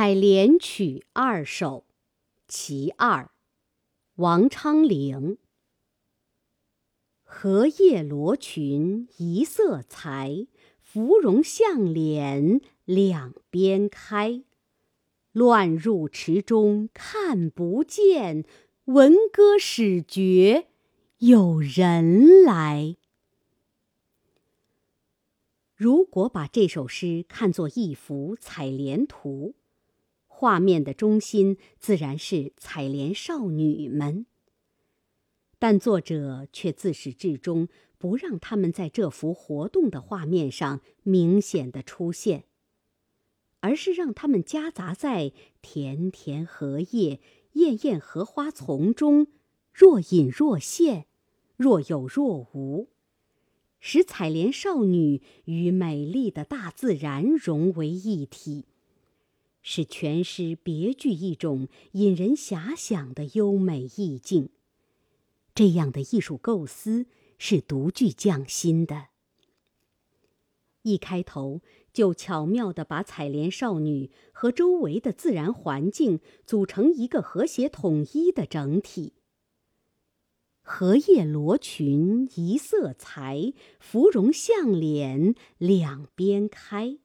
采莲曲二首，其二，王昌龄。荷叶罗裙一色裁，芙蓉向脸两边开。乱入池中看不见，闻歌始觉有人来。如果把这首诗看作一幅采莲图，画面的中心自然是采莲少女们，但作者却自始至终不让他们在这幅活动的画面上明显的出现，而是让他们夹杂在田田荷叶、艳艳荷花丛中，若隐若现，若有若无，使采莲少女与美丽的大自然融为一体。使全诗别具一种引人遐想的优美意境。这样的艺术构思是独具匠心的。一开头就巧妙地把采莲少女和周围的自然环境组成一个和谐统一的整体。荷叶罗裙一色裁，芙蓉向脸两边开。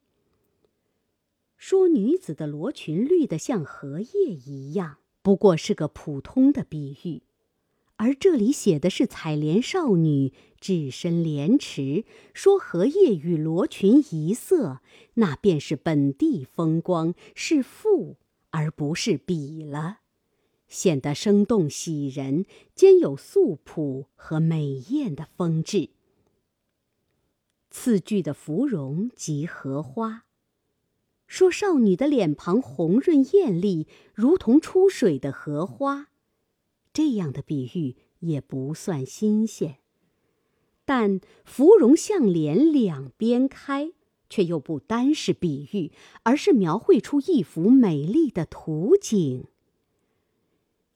说女子的罗裙绿得像荷叶一样，不过是个普通的比喻，而这里写的是采莲少女置身莲池，说荷叶与罗裙一色，那便是本地风光，是赋而不是比了，显得生动喜人，兼有素朴和美艳的风致。次句的芙蓉即荷花。说少女的脸庞红润艳丽，如同出水的荷花，这样的比喻也不算新鲜。但芙蓉向脸两边开，却又不单是比喻，而是描绘出一幅美丽的图景。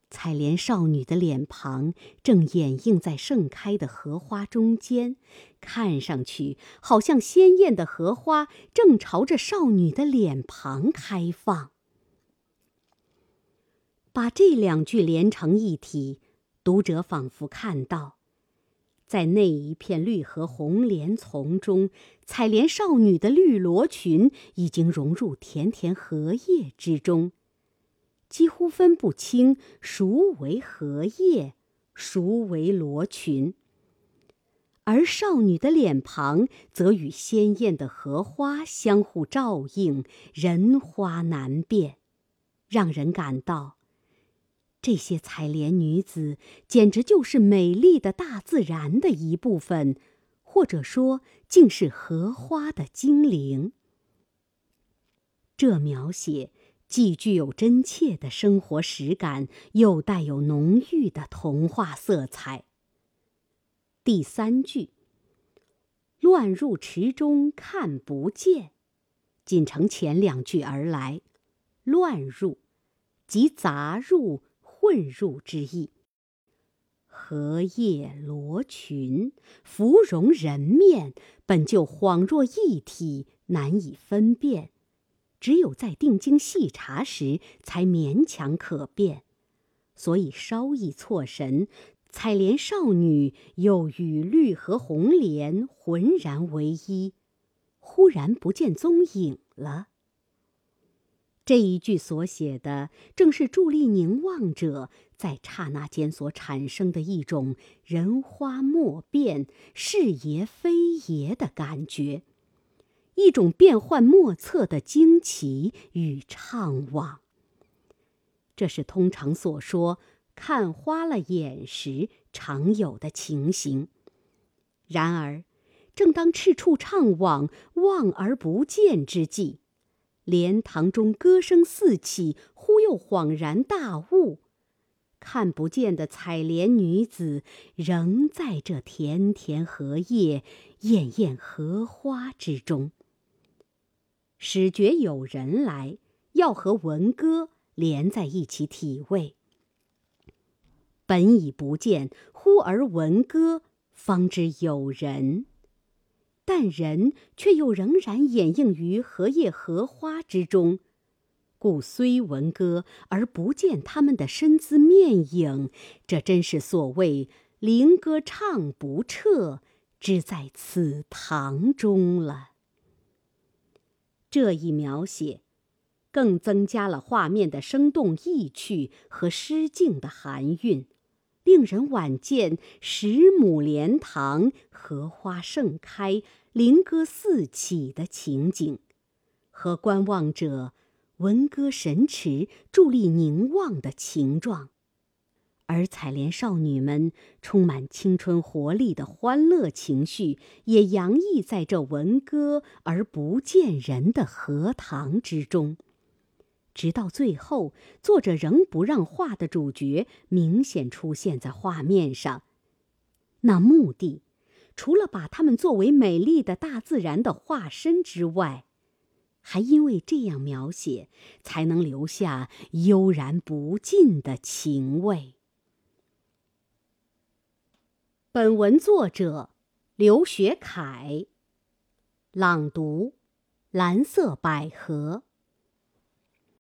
采莲少女的脸庞正掩映在盛开的荷花中间，看上去好像鲜艳的荷花正朝着少女的脸庞开放。把这两句连成一体，读者仿佛看到，在那一片绿荷红莲丛中，采莲少女的绿罗裙已经融入田田荷叶之中。几乎分不清孰为荷叶，孰为罗裙。而少女的脸庞则与鲜艳的荷花相互照应，人花难辨，让人感到，这些采莲女子简直就是美丽的大自然的一部分，或者说，竟是荷花的精灵。这描写。既具有真切的生活实感，又带有浓郁的童话色彩。第三句“乱入池中看不见”，仅承前两句而来。乱入，即杂入、混入之意。荷叶罗裙、芙蓉人面，本就恍若一体，难以分辨。只有在定睛细查时，才勉强可辨，所以稍一错神，采莲少女又与绿和红莲浑然为一，忽然不见踪影了。这一句所写的，正是伫立凝望者在刹那间所产生的一种人花莫辨、是也非也的感觉。一种变幻莫测的惊奇与怅惘。这是通常所说看花了眼时常有的情形。然而，正当赤处怅惘、望而不见之际，莲塘中歌声四起，忽又恍然大悟：看不见的采莲女子，仍在这田田荷叶、艳艳荷花之中。始觉有人来，要和闻歌连在一起体味。本已不见，忽而闻歌，方知有人，但人却又仍然掩映于荷叶荷花之中，故虽闻歌而不见他们的身姿面影，这真是所谓“灵歌唱不彻，只在此堂中”了。这一描写，更增加了画面的生动意趣和诗境的含韵，令人晚见十亩莲塘，荷花盛开，灵歌四起的情景，和观望者。闻歌神驰、伫立凝望的情状，而采莲少女们充满青春活力的欢乐情绪，也洋溢在这闻歌而不见人的荷塘之中。直到最后，作者仍不让画的主角明显出现在画面上。那目的，除了把他们作为美丽的大自然的化身之外，还因为这样描写，才能留下悠然不尽的情味。本文作者刘学凯，朗读：蓝色百合。